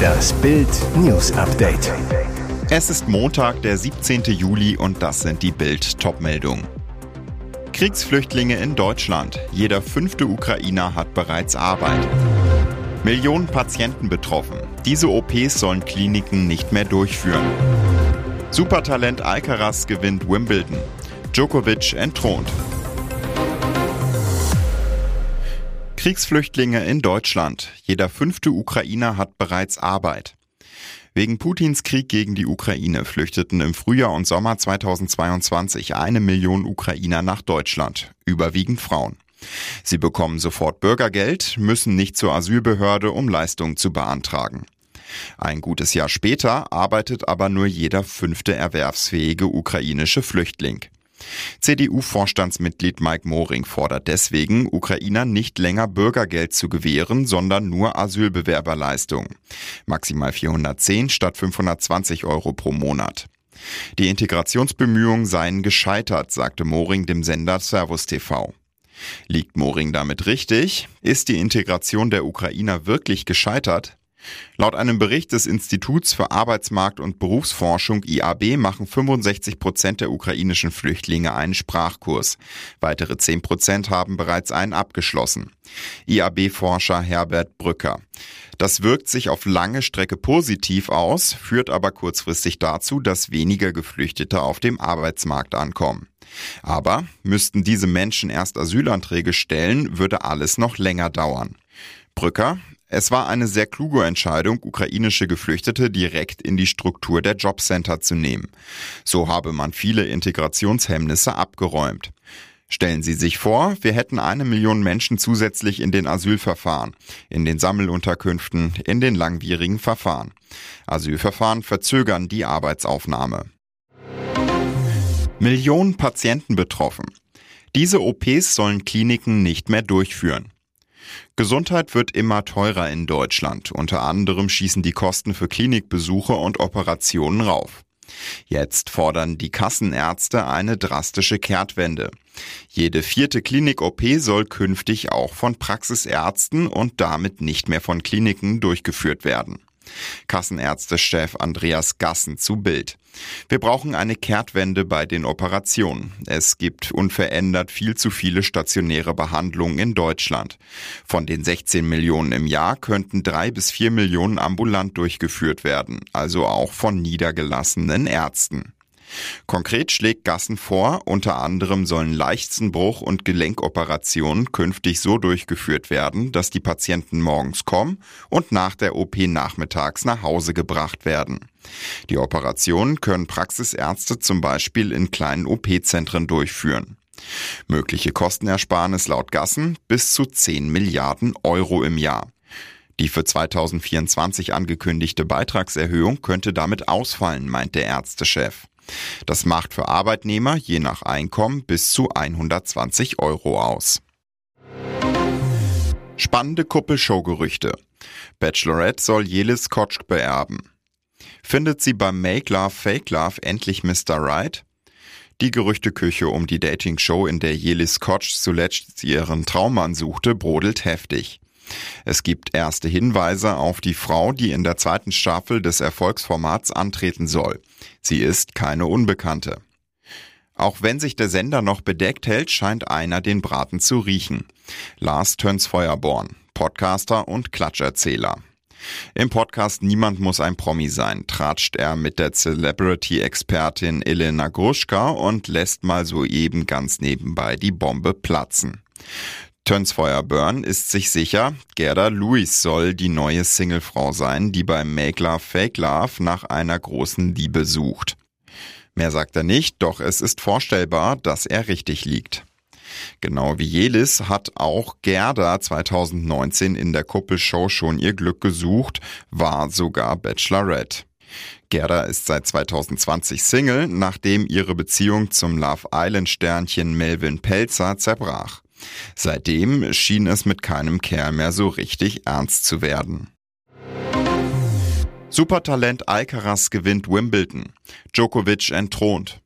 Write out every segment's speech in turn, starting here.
Das Bild News Update. Es ist Montag, der 17. Juli und das sind die Bild Topmeldungen. Kriegsflüchtlinge in Deutschland. Jeder fünfte Ukrainer hat bereits Arbeit. Millionen Patienten betroffen. Diese OPs sollen Kliniken nicht mehr durchführen. Supertalent Alcaraz gewinnt Wimbledon. Djokovic entthront. Kriegsflüchtlinge in Deutschland. Jeder fünfte Ukrainer hat bereits Arbeit. Wegen Putins Krieg gegen die Ukraine flüchteten im Frühjahr und Sommer 2022 eine Million Ukrainer nach Deutschland, überwiegend Frauen. Sie bekommen sofort Bürgergeld, müssen nicht zur Asylbehörde, um Leistungen zu beantragen. Ein gutes Jahr später arbeitet aber nur jeder fünfte erwerbsfähige ukrainische Flüchtling. CDU-Vorstandsmitglied Mike Moring fordert deswegen, Ukrainern nicht länger Bürgergeld zu gewähren, sondern nur Asylbewerberleistung. Maximal 410 statt 520 Euro pro Monat. Die Integrationsbemühungen seien gescheitert, sagte Moring dem Sender Servus TV. Liegt Moring damit richtig? Ist die Integration der Ukrainer wirklich gescheitert? Laut einem Bericht des Instituts für Arbeitsmarkt und Berufsforschung IAB machen 65 Prozent der ukrainischen Flüchtlinge einen Sprachkurs. Weitere 10 Prozent haben bereits einen abgeschlossen. IAB-Forscher Herbert Brücker. Das wirkt sich auf lange Strecke positiv aus, führt aber kurzfristig dazu, dass weniger Geflüchtete auf dem Arbeitsmarkt ankommen. Aber müssten diese Menschen erst Asylanträge stellen, würde alles noch länger dauern. Brücker, es war eine sehr kluge Entscheidung, ukrainische Geflüchtete direkt in die Struktur der Jobcenter zu nehmen. So habe man viele Integrationshemmnisse abgeräumt. Stellen Sie sich vor, wir hätten eine Million Menschen zusätzlich in den Asylverfahren, in den Sammelunterkünften, in den langwierigen Verfahren. Asylverfahren verzögern die Arbeitsaufnahme. Millionen Patienten betroffen. Diese OPs sollen Kliniken nicht mehr durchführen. Gesundheit wird immer teurer in Deutschland. Unter anderem schießen die Kosten für Klinikbesuche und Operationen rauf. Jetzt fordern die Kassenärzte eine drastische Kehrtwende. Jede vierte Klinik-OP soll künftig auch von Praxisärzten und damit nicht mehr von Kliniken durchgeführt werden. Kassenärztechef Andreas Gassen zu Bild. Wir brauchen eine Kehrtwende bei den Operationen. Es gibt unverändert viel zu viele stationäre Behandlungen in Deutschland. Von den 16 Millionen im Jahr könnten drei bis vier Millionen ambulant durchgeführt werden, also auch von niedergelassenen Ärzten. Konkret schlägt Gassen vor, unter anderem sollen Leichtsenbruch- und Gelenkoperationen künftig so durchgeführt werden, dass die Patienten morgens kommen und nach der OP nachmittags nach Hause gebracht werden. Die Operationen können Praxisärzte zum Beispiel in kleinen OP-Zentren durchführen. Mögliche Kostenersparnis laut Gassen bis zu 10 Milliarden Euro im Jahr. Die für 2024 angekündigte Beitragserhöhung könnte damit ausfallen, meint der Ärztechef. Das macht für Arbeitnehmer je nach Einkommen bis zu 120 Euro aus. Spannende Kuppelshow-Gerüchte. Bachelorette soll Jelis Kotsch beerben. Findet sie beim Make Love Fake Love endlich Mr. Right? Die Gerüchteküche um die Dating-Show, in der Jelis Kotsch zuletzt ihren Traummann suchte, brodelt heftig. Es gibt erste Hinweise auf die Frau, die in der zweiten Staffel des Erfolgsformats antreten soll. Sie ist keine Unbekannte. Auch wenn sich der Sender noch bedeckt hält, scheint einer den Braten zu riechen. Lars Töns Feuerborn, Podcaster und Klatscherzähler. Im Podcast Niemand muss ein Promi sein, tratscht er mit der Celebrity-Expertin Elena Gruschka und lässt mal soeben ganz nebenbei die Bombe platzen. Tönsfeuer Burn ist sich sicher, Gerda Lewis soll die neue Singlefrau sein, die beim Make Love Fake Love nach einer großen Liebe sucht. Mehr sagt er nicht, doch es ist vorstellbar, dass er richtig liegt. Genau wie Jelis hat auch Gerda 2019 in der Kuppelshow schon ihr Glück gesucht, war sogar Bachelorette. Gerda ist seit 2020 Single, nachdem ihre Beziehung zum Love Island Sternchen Melvin Pelzer zerbrach. Seitdem schien es mit keinem Kerl mehr so richtig ernst zu werden. Supertalent Alcaraz gewinnt Wimbledon. Djokovic entthront.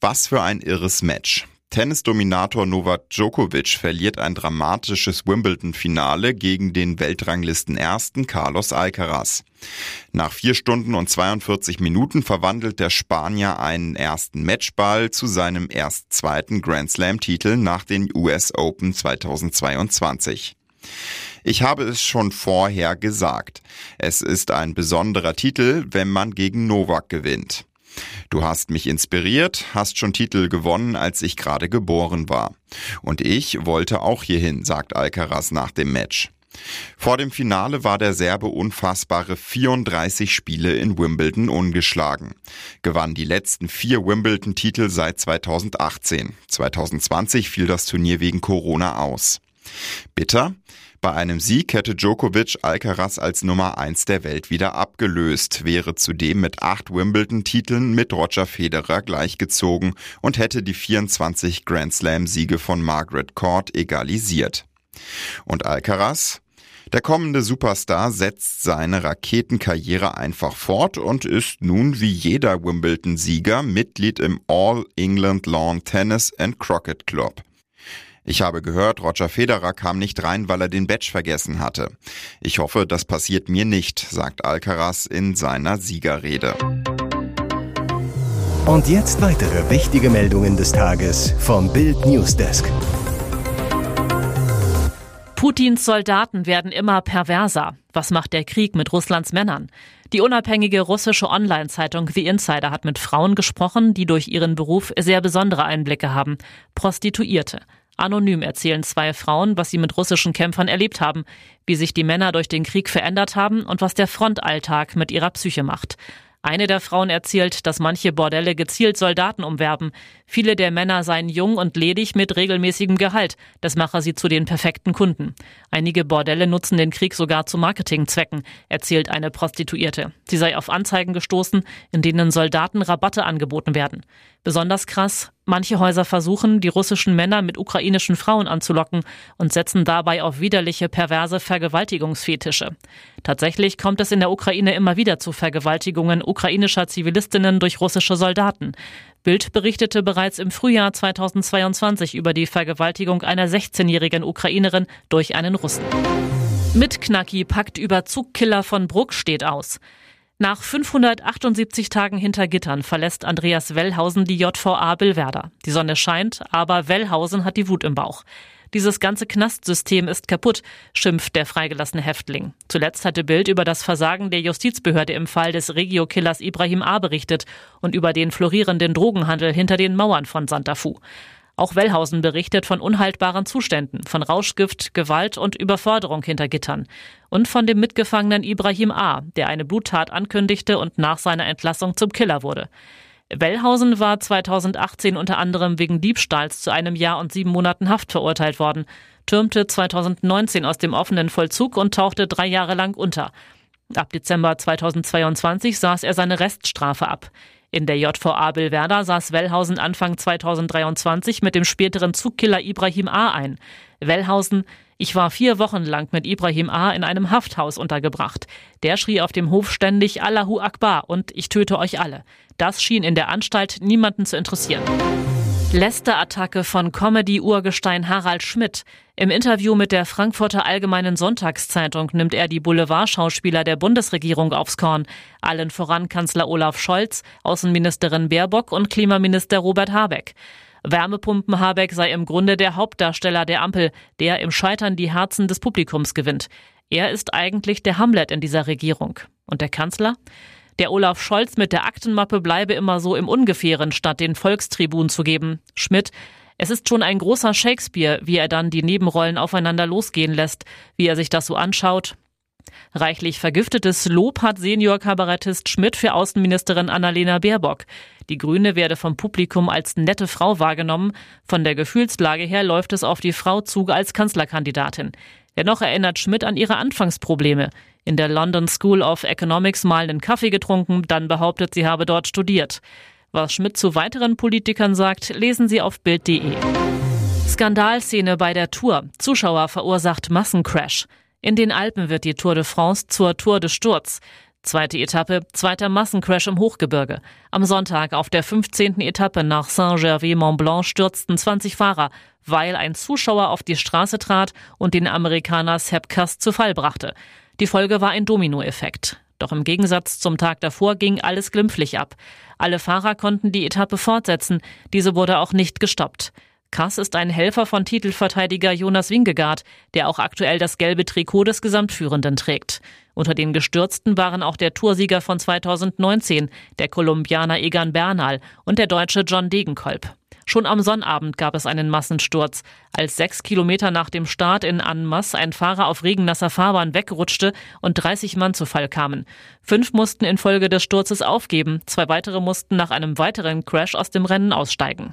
Was für ein irres Match. Tennisdominator Novak Djokovic verliert ein dramatisches Wimbledon-Finale gegen den Weltranglisten Ersten Carlos Alcaraz. Nach vier Stunden und 42 Minuten verwandelt der Spanier einen ersten Matchball zu seinem erst zweiten Grand Slam-Titel nach den US Open 2022. Ich habe es schon vorher gesagt. Es ist ein besonderer Titel, wenn man gegen Novak gewinnt. Du hast mich inspiriert, hast schon Titel gewonnen, als ich gerade geboren war. Und ich wollte auch hierhin, sagt Alcaraz nach dem Match. Vor dem Finale war der Serbe unfassbare 34 Spiele in Wimbledon ungeschlagen. Gewann die letzten vier Wimbledon-Titel seit 2018. 2020 fiel das Turnier wegen Corona aus. Bitter? Bei einem Sieg hätte Djokovic Alcaraz als Nummer 1 der Welt wieder abgelöst, wäre zudem mit acht Wimbledon-Titeln mit Roger Federer gleichgezogen und hätte die 24 Grand Slam-Siege von Margaret Court egalisiert. Und Alcaraz? Der kommende Superstar setzt seine Raketenkarriere einfach fort und ist nun wie jeder Wimbledon-Sieger Mitglied im All England Lawn Tennis and Croquet Club. Ich habe gehört, Roger Federer kam nicht rein, weil er den Badge vergessen hatte. Ich hoffe, das passiert mir nicht, sagt Alcaraz in seiner Siegerrede. Und jetzt weitere wichtige Meldungen des Tages vom Bild Newsdesk. Putins Soldaten werden immer perverser. Was macht der Krieg mit Russlands Männern? Die unabhängige russische Online-Zeitung The Insider hat mit Frauen gesprochen, die durch ihren Beruf sehr besondere Einblicke haben. Prostituierte. Anonym erzählen zwei Frauen, was sie mit russischen Kämpfern erlebt haben, wie sich die Männer durch den Krieg verändert haben und was der Frontalltag mit ihrer Psyche macht. Eine der Frauen erzählt, dass manche Bordelle gezielt Soldaten umwerben. Viele der Männer seien jung und ledig mit regelmäßigem Gehalt. Das mache sie zu den perfekten Kunden. Einige Bordelle nutzen den Krieg sogar zu Marketingzwecken, erzählt eine Prostituierte. Sie sei auf Anzeigen gestoßen, in denen Soldaten Rabatte angeboten werden. Besonders krass, manche Häuser versuchen, die russischen Männer mit ukrainischen Frauen anzulocken und setzen dabei auf widerliche, perverse Vergewaltigungsfetische. Tatsächlich kommt es in der Ukraine immer wieder zu Vergewaltigungen ukrainischer Zivilistinnen durch russische Soldaten. Bild berichtete bereits im Frühjahr 2022 über die Vergewaltigung einer 16-jährigen Ukrainerin durch einen Russen. Mit Knacki packt über Zugkiller von Bruck steht aus. Nach 578 Tagen hinter Gittern verlässt Andreas Wellhausen die JVA Billwerder. Die Sonne scheint, aber Wellhausen hat die Wut im Bauch. Dieses ganze Knastsystem ist kaputt, schimpft der freigelassene Häftling. Zuletzt hatte Bild über das Versagen der Justizbehörde im Fall des Regio-Killers Ibrahim A. berichtet und über den florierenden Drogenhandel hinter den Mauern von Santa Fu. Auch Wellhausen berichtet von unhaltbaren Zuständen, von Rauschgift, Gewalt und Überforderung hinter Gittern. Und von dem Mitgefangenen Ibrahim A., der eine Bluttat ankündigte und nach seiner Entlassung zum Killer wurde. Wellhausen war 2018 unter anderem wegen Diebstahls zu einem Jahr und sieben Monaten Haft verurteilt worden, türmte 2019 aus dem offenen Vollzug und tauchte drei Jahre lang unter. Ab Dezember 2022 saß er seine Reststrafe ab. In der JVA Billwerder saß Wellhausen Anfang 2023 mit dem späteren Zugkiller Ibrahim A. ein. Wellhausen, ich war vier Wochen lang mit Ibrahim A. in einem Hafthaus untergebracht. Der schrie auf dem Hof ständig Allahu Akbar und ich töte euch alle. Das schien in der Anstalt niemanden zu interessieren. Lästerattacke von Comedy-Urgestein Harald Schmidt. Im Interview mit der Frankfurter Allgemeinen Sonntagszeitung nimmt er die Boulevardschauspieler der Bundesregierung aufs Korn. Allen voran Kanzler Olaf Scholz, Außenministerin Baerbock und Klimaminister Robert Habeck. Wärmepumpen Habeck sei im Grunde der Hauptdarsteller der Ampel, der im Scheitern die Herzen des Publikums gewinnt. Er ist eigentlich der Hamlet in dieser Regierung. Und der Kanzler? Der Olaf Scholz mit der Aktenmappe bleibe immer so im Ungefähren, statt den Volkstribun zu geben. Schmidt, es ist schon ein großer Shakespeare, wie er dann die Nebenrollen aufeinander losgehen lässt, wie er sich das so anschaut. Reichlich vergiftetes Lob hat Senior-Kabarettist Schmidt für Außenministerin Annalena Baerbock. Die Grüne werde vom Publikum als nette Frau wahrgenommen. Von der Gefühlslage her läuft es auf die Frau zu als Kanzlerkandidatin. Dennoch erinnert Schmidt an ihre Anfangsprobleme in der London School of Economics mal einen Kaffee getrunken, dann behauptet, sie habe dort studiert. Was Schmidt zu weiteren Politikern sagt, lesen Sie auf Bild.de. Skandalszene bei der Tour. Zuschauer verursacht Massencrash. In den Alpen wird die Tour de France zur Tour de Sturz. Zweite Etappe, zweiter Massencrash im Hochgebirge. Am Sonntag auf der 15. Etappe nach Saint-Gervais-Mont-Blanc stürzten 20 Fahrer, weil ein Zuschauer auf die Straße trat und den Amerikaner Sepp zu Fall brachte. Die Folge war ein Dominoeffekt. Doch im Gegensatz zum Tag davor ging alles glimpflich ab. Alle Fahrer konnten die Etappe fortsetzen, diese wurde auch nicht gestoppt. Kass ist ein Helfer von Titelverteidiger Jonas Wingegaard, der auch aktuell das gelbe Trikot des Gesamtführenden trägt. Unter den Gestürzten waren auch der Toursieger von 2019, der Kolumbianer Egan Bernal und der Deutsche John Degenkolb. Schon am Sonnabend gab es einen Massensturz, als sechs Kilometer nach dem Start in Annemasse ein Fahrer auf regennasser Fahrbahn wegrutschte und 30 Mann zu Fall kamen. Fünf mussten infolge des Sturzes aufgeben, zwei weitere mussten nach einem weiteren Crash aus dem Rennen aussteigen.